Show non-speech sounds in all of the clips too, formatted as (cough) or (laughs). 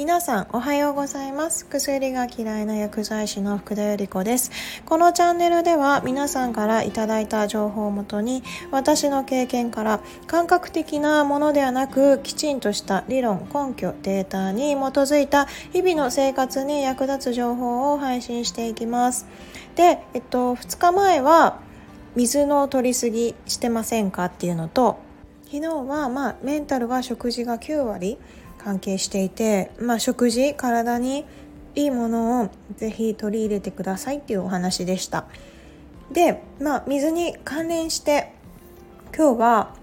皆さんおはようございます。薬が嫌いな薬剤師の福田由里子です。このチャンネルでは皆さんからいただいた情報をもとに私の経験から感覚的なものではなくきちんとした理論根拠データに基づいた日々の生活に役立つ情報を配信していきます。で、えっと、2日前は水の取りすぎしてませんかっていうのと昨日はまあメンタルは食事が9割関係していて、まあ、食事体にいいものをぜひ取り入れてくださいっていうお話でした。で、まあ、水に関連して今日は、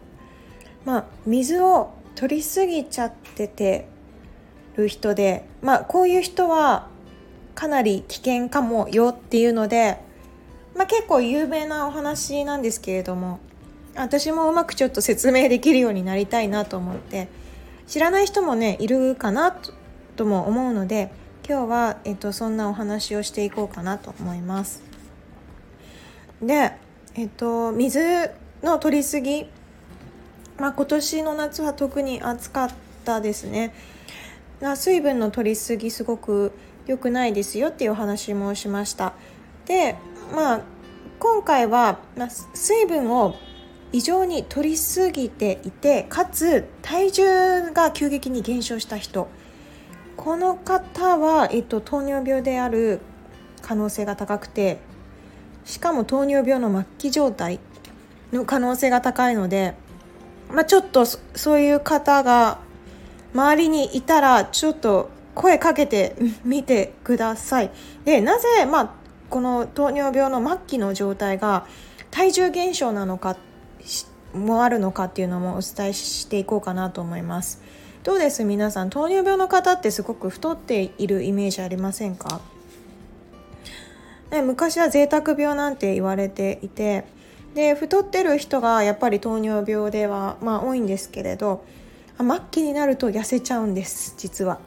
まあ、水を取りすぎちゃっててる人で、まあ、こういう人はかなり危険かもよっていうので、まあ、結構有名なお話なんですけれども私もうまくちょっと説明できるようになりたいなと思って知らない人もねいるかなとも思うので今日は、えっと、そんなお話をしていこうかなと思います。で、えっと、水の取りすぎ、まあ、今年の夏は特に暑かったですね。水分の取りすぎすごく良くないですよっていうお話もしました。でまあ今回は、まあ、水分を異常に取りすぎていてかつ体重が急激に減少した人この方は、えっと、糖尿病である可能性が高くてしかも糖尿病の末期状態の可能性が高いので、まあ、ちょっとそういう方が周りにいたらちょっと声かけて (laughs) みてください。でなぜ、まあ、この糖尿病の末期の状態が体重減少なのかもあるのかっていうのもお伝えしていこうかなと思いますどうです？皆さん糖尿病の方ってすごく太っているイメージありませんか？ね、昔は贅沢病なんて言われていてで太ってる人がやっぱり糖尿病ではまあ多いんですけれど末期になると痩せちゃうんです実は。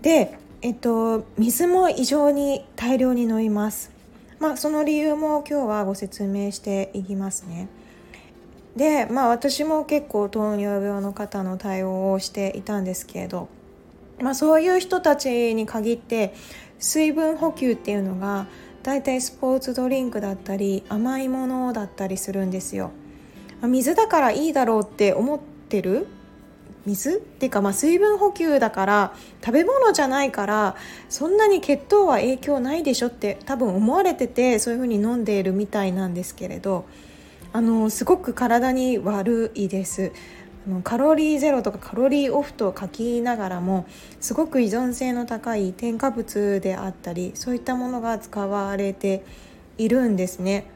で、えっと、水も異常に大量に飲みます。まあ、その理由も今日はご説明していきますね。でまあ私も結構糖尿病の方の対応をしていたんですけれど、まあ、そういう人たちに限って水分補給っていうのがだいたいスポーツドリンクだったり甘いものだったりするんですよ。水だからいいだろうって思ってる水？っていうかまあ水分補給だから食べ物じゃないからそんなに血糖は影響ないでしょって多分思われててそういうふうに飲んでいるみたいなんですけれどあのすごく体に悪いですあのカロリーゼロとかカロリーオフと書きながらもすごく依存性の高い添加物であったりそういったものが使われているんですね。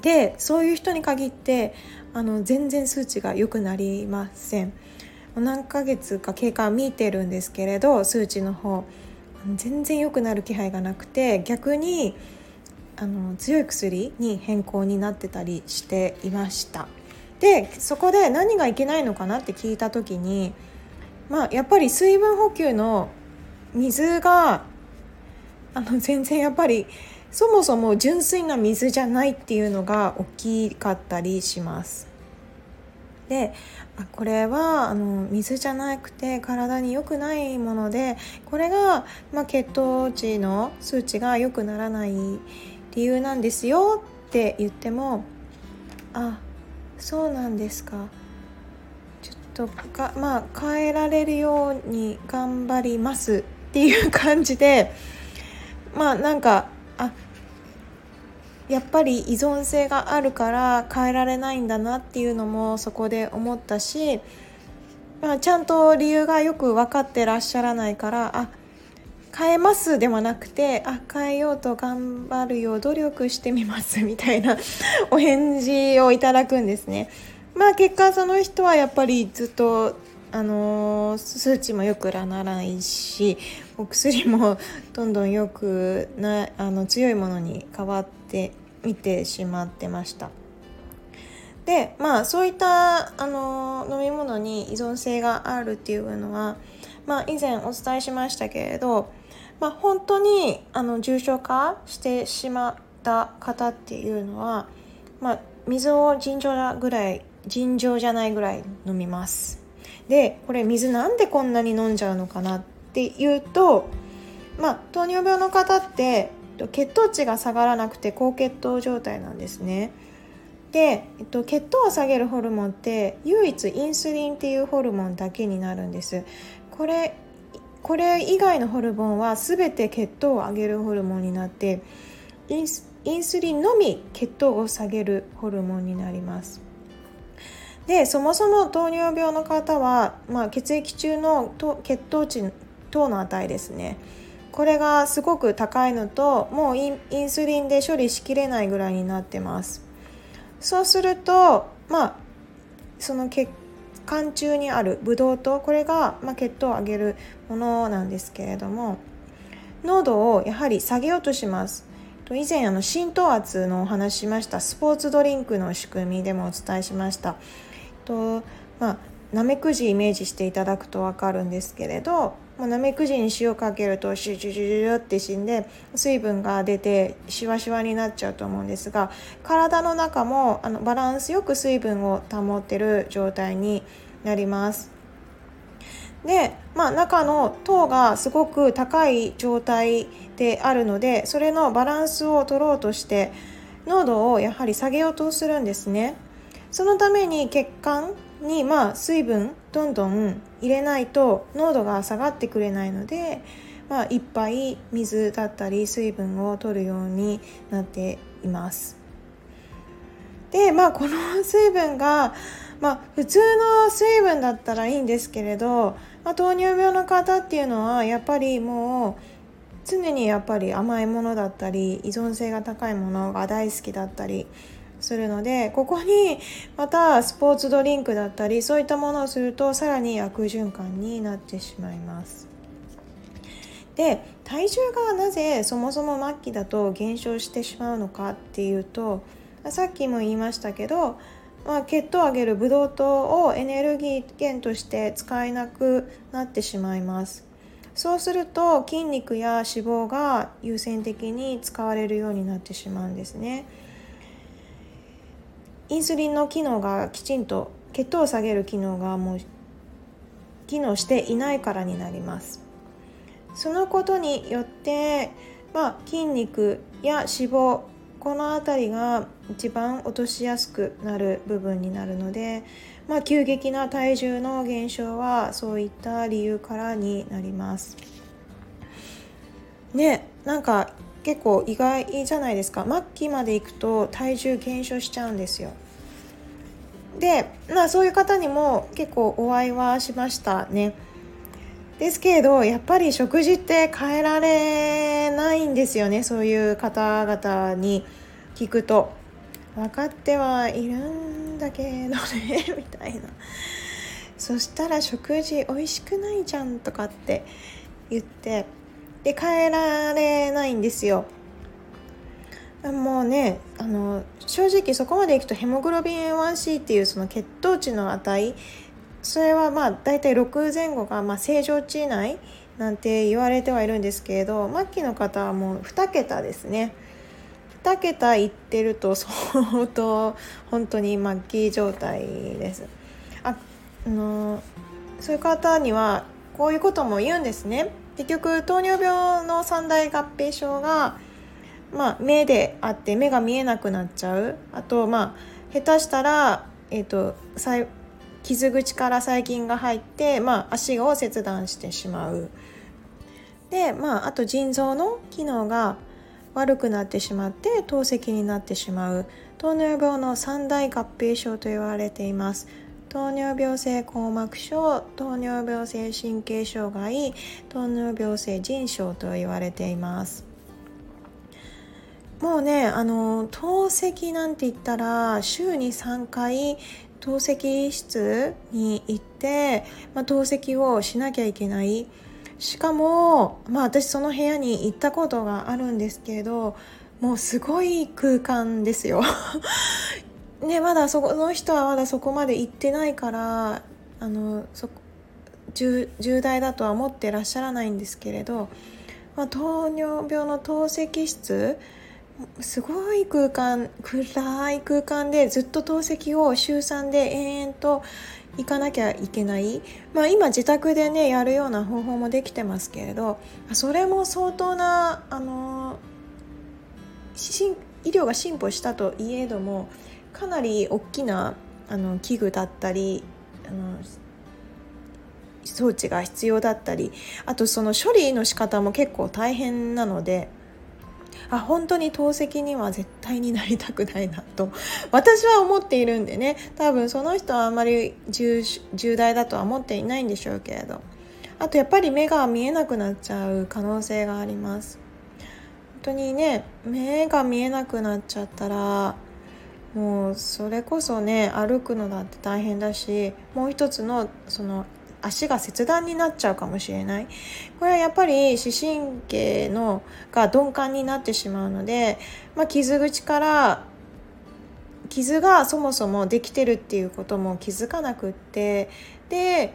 でそういう人に限ってあの全然数値が良くなりません。何ヶ月か経過見てるんですけれど数値の方全然良くなる気配がなくて逆にあの強い薬に変更になってたりしていましたでそこで何がいけないのかなって聞いた時にまあやっぱり水分補給の水があの全然やっぱりそもそも純粋な水じゃないっていうのが大きかったりします。であこれはあの水じゃなくて体に良くないものでこれが、まあ、血糖値の数値が良くならない理由なんですよって言ってもあそうなんですか。ちょっとかまあ変えられるように頑張りますっていう感じでまあなんかあやっぱり依存性があるから変えられないんだなっていうのもそこで思ったし、まあ、ちゃんと理由がよく分かってらっしゃらないからあ変えますではなくてあ変えようと頑張るよう努力してみますみたいな (laughs) お返事をいただくんですね。まあ結果その人はやっぱりずっとあの数値もよくならないしお薬もどんどんよくなあの強いものに変わっていってしまってました。でまあそういったあの飲み物に依存性があるっていうのは、まあ、以前お伝えしましたけれどまあ、本当にあの重症化してしまった方っていうのは、まあ、水を尋常ぐらい尋常じゃないぐらい飲みます。でこれ水なんでこんなに飲んじゃうのかなっていうとまあ糖尿病の方って血糖値が下がらなくて高血糖状態なんですね。で、えっと、血糖を下げるホルモンって唯一インスリンっていうホルモンだけになるんです。これこれ以外のホルモンは全て血糖を上げるホルモンになってインスインスリンのみ血糖を下げるホルモンになります。でそもそも糖尿病の方は、まあ、血液中の血糖値糖の値ですねこれがすごく高いのともうインスリンで処理しきれないぐらいになってます。そうするとまあその血管中にあるブドウ糖これが、まあ、血糖を上げるものなんですけれども濃度をやはり下げようとします。以前あの浸透圧のお話しましたスポーツドリンクの仕組みでもお伝えしました。とまあなめくじイメージしていただくと分かるんですけれどなめくじに塩かけるとシュシュシュシュって死んで水分が出てシワシワになっちゃうと思うんですが体の中もあのバランスよく水分を保ってる状態になります。で、まあ、中の糖がすごく高い状態であるのでそれのバランスを取ろうとして濃度をやはり下げようとするんですね。そのために血管にまあ水分どんどん入れないと濃度が下がってくれないので、まあ、いっぱい水だったり水分を取るようになっています。でまあこの水分が、まあ、普通の水分だったらいいんですけれど、まあ、糖尿病の方っていうのはやっぱりもう常にやっぱり甘いものだったり依存性が高いものが大好きだったりするのでここにまたスポーツドリンクだったりそういったものをするとさらに悪循環になってしまいます。で体重がなぜそもそも末期だと減少してしまうのかっていうとさっきも言いましたけど、まあ、血糖を上げるブドウ糖をエネルギー源として使えなくなってしまいますそうすると筋肉や脂肪が優先的に使われるようになってしまうんですね。インスリンの機能がきちんと血糖を下げる機能がもう機能していないからになります。そのことによって、まあ、筋肉や脂肪この辺りが一番落としやすくなる部分になるので、まあ、急激な体重の減少はそういった理由からになります。ねなんか結構意外じゃないですか。末期までいくと体重減少しちゃうんですよ。で、まあ、そういう方にも結構お会いはしましたね。ですけれどやっぱり食事って変えられないんですよね。そういう方々に聞くと。分かってはいるんだけどね (laughs) みたいな。そしたら食事美味しくないじゃんとかって言って。で変えられないんですよ。もうねあの正直そこまでいくとヘモグロビン A1C っていうその血糖値の値それはまあ大体6前後がまあ正常値以内なんて言われてはいるんですけれど末期の方はもう2桁ですね。2桁いってると相当本当に末期状態です。ああのそういう方にはこういうことも言うんですね。結局糖尿病の三大合併症が、まあ、目であって目が見えなくなっちゃう。あとまあ下手したら、えーと、傷口から細菌が入って、まあ、足を切断してしまう。で、まあ、あと腎臓の機能が悪くなってしまって透析になってしまう。糖尿病の三大合併症と言われています。糖尿病性硬膜症糖尿病性神経障害糖尿病性腎症と言われています。もうねあの透析なんて言ったら週に3回透析室に行って、まあ、透析をしなきゃいけない。しかも、まあ、私その部屋に行ったことがあるんですけどもうすごい空間ですよ。ねまだそこの人はまだそこまで行ってないからあのそ重重大だとは思ってらっしゃらないんですけれど、まあ、糖尿病の透析室すごい空間暗い空間でずっと透析を週3で延々と行かなきゃいけない、まあ、今自宅でねやるような方法もできてますけれどそれも相当なあの医療が進歩したといえどもかなり大きなあの器具だったりあの装置が必要だったりあとその処理の仕方も結構大変なのであ本当に透析には絶対になりたくないなと (laughs) 私は思っているんでね。多分その人はあまり重大だとは思っていないんでしょうけれど。あとやっぱり目が見えなくなっちゃう可能性があります。本当にね目が見えなくなっちゃったらもうそれこそね歩くのだって大変だしもう一つのその足が切断になっちゃうかもしれない。これはやっぱり視神経のが鈍感になってしまうので、まあ、傷口から傷がそもそもできてるっていうことも気づかなくってで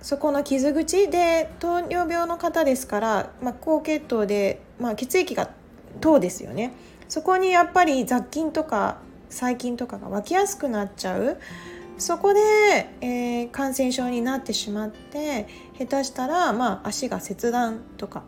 そこの傷口で糖尿病の方ですから、まあ、高血糖で、まあ、血液が糖ですよね。そこにやっぱり雑菌とか細菌とかが湧きやすくなっちゃう。そこで、えー、感染症になってしまって下手したら、まあ、足が切断とか、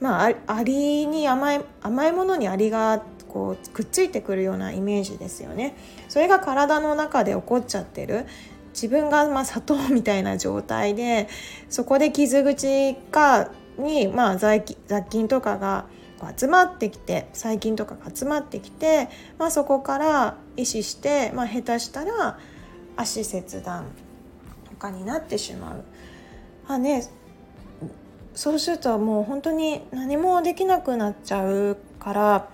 まあ、アリに甘い甘いものにアリがこうくっついてくるようなイメージですよね。それが体の中で起こっちゃってる自分がまあ砂糖みたいな状態でそこで傷口かにまあ雑菌とかが集まってきて細菌とかが集まってきて、まあ、そこから意思して、まあ、下手したら足切断とかになってしまう。まあね、そうするともう本当に何もできなくなっちゃうから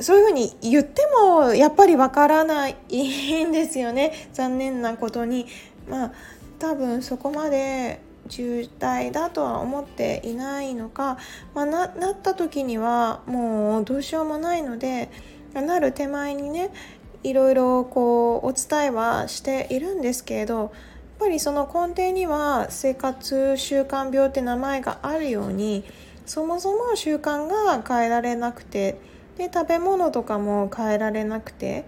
そういうふうに言ってもやっぱりわからないんですよね残念なことに。まあ多分そこまで重大だとは思っていないのか、まあ、ななった時にはもうどうしようもないのでなる手前にねいろいろこうお伝えはしているんですけれどやっぱりその根底には生活習慣病って名前があるようにそもそも習慣が変えられなくてで食べ物とかも変えられなくて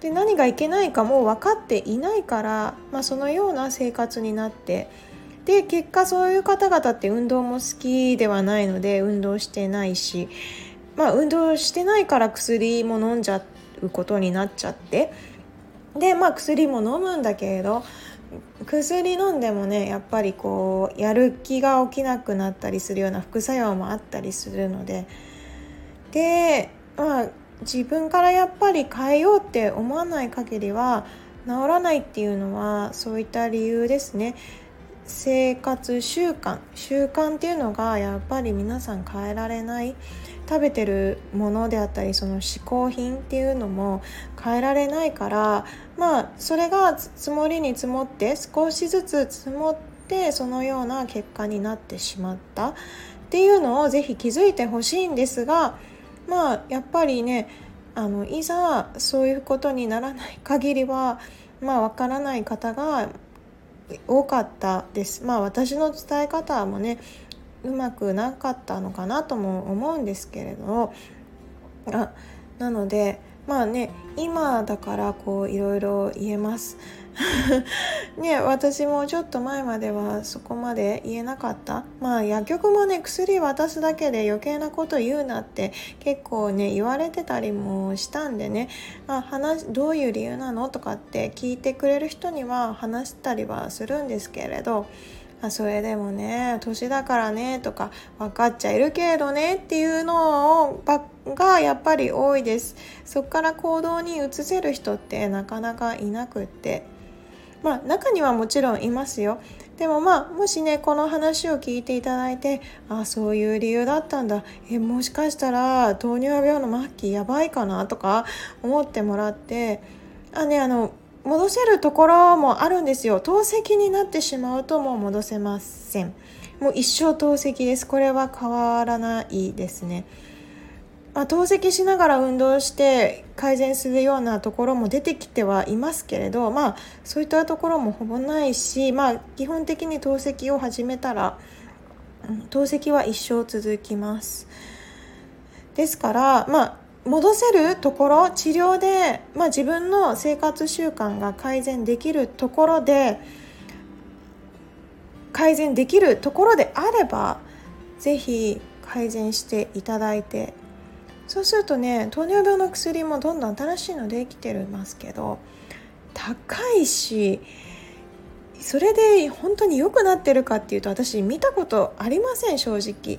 で何がいけないかも分かっていないから、まあ、そのような生活になってで結果そういう方々って運動も好きではないので運動してないし、まあ、運動してないから薬も飲んじゃうことになっちゃってでまあ薬も飲むんだけれど薬飲んでもねやっぱりこうやる気が起きなくなったりするような副作用もあったりするのででまあ自分からやっぱり変えようって思わない限りは治らないっていうのはそういった理由ですね。生活習慣習慣っていうのがやっぱり皆さん変えられない。食べてるものであったりその嗜好品っていうのも変えられないからまあそれが積もりに積もって少しずつ積もってそのような結果になってしまった。っていうのをぜひ気づいてほしいんですがまあやっぱりねあのいざそういうことにならない限りはまあわからない方が多かったです。まあ私の伝え方もねうまくなかったのかなとも思うんですけれどあなのでまあね今だからこういろいろ言えます (laughs) ね私もちょっと前まではそこまで言えなかった。まあ薬局もね薬渡すだけで余計なこと言うなって結構ね言われてたりもしたんでね。あ話どういう理由なのとかって聞いてくれる人には話したりはするんですけれど。あそれでもね年だからねとか分かっちゃいるけどねっていうのをがやっぱり多いです。そこから行動に移せる人ってなかなかいなくって。まあ中にはもちろんいますよ。でもまあもしねこの話を聞いていただいてあそういう理由だったんだ。えもしかしたら糖尿病の末期やばいかなとか思ってもらってあねあの戻せるところもあるんですよ。透析になってしまうともう戻せません。もう一生透析です。これは変わらないですね。まあ、透析しながら運動して改善するようなところも出てきてはいますけれど、まあ、そういったところもほぼないし、まあ、基本的に透析を始めたら、透析は一生続きます。ですから、まあ戻せるところ治療で、まあ、自分の生活習慣が改善できるところで改善できるところであれば是非改善していただいてそうするとね糖尿病の薬もどんどん新しいのできてますけど高いしそれで本当に良くなってるかっていうと私見たことありません正直。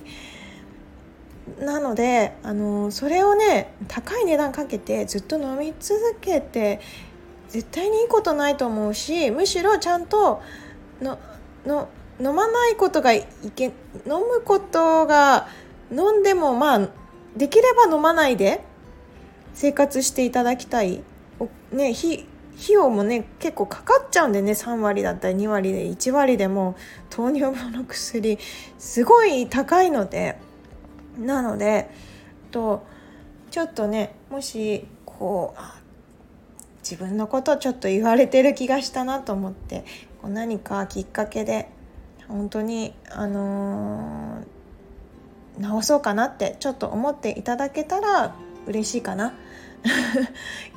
なのであのそれをね高い値段かけてずっと飲み続けて絶対にいいことないと思うしむしろちゃんとのの飲まないことがいけ飲むことが飲んでもまあできれば飲まないで生活していただきたい。ね、費用もね結構かかっちゃうんでね3割だったり2割で1割でも糖尿病の薬すごい高いのでなのでとちょっとねもしこう自分のことちょっと言われてる気がしたなと思ってこう何かきっかけで本当にあのー、直そうかなってちょっと思っていただけたら嬉しいかな。(laughs)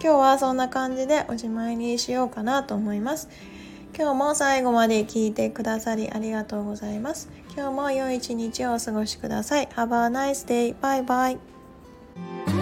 今日はそんな感じでおしまいにしようかなと思います。今日も最後まで聞いてくださりありがとうございます。今日も良い一日をお過ごしください。Have a nice day. バイバイ。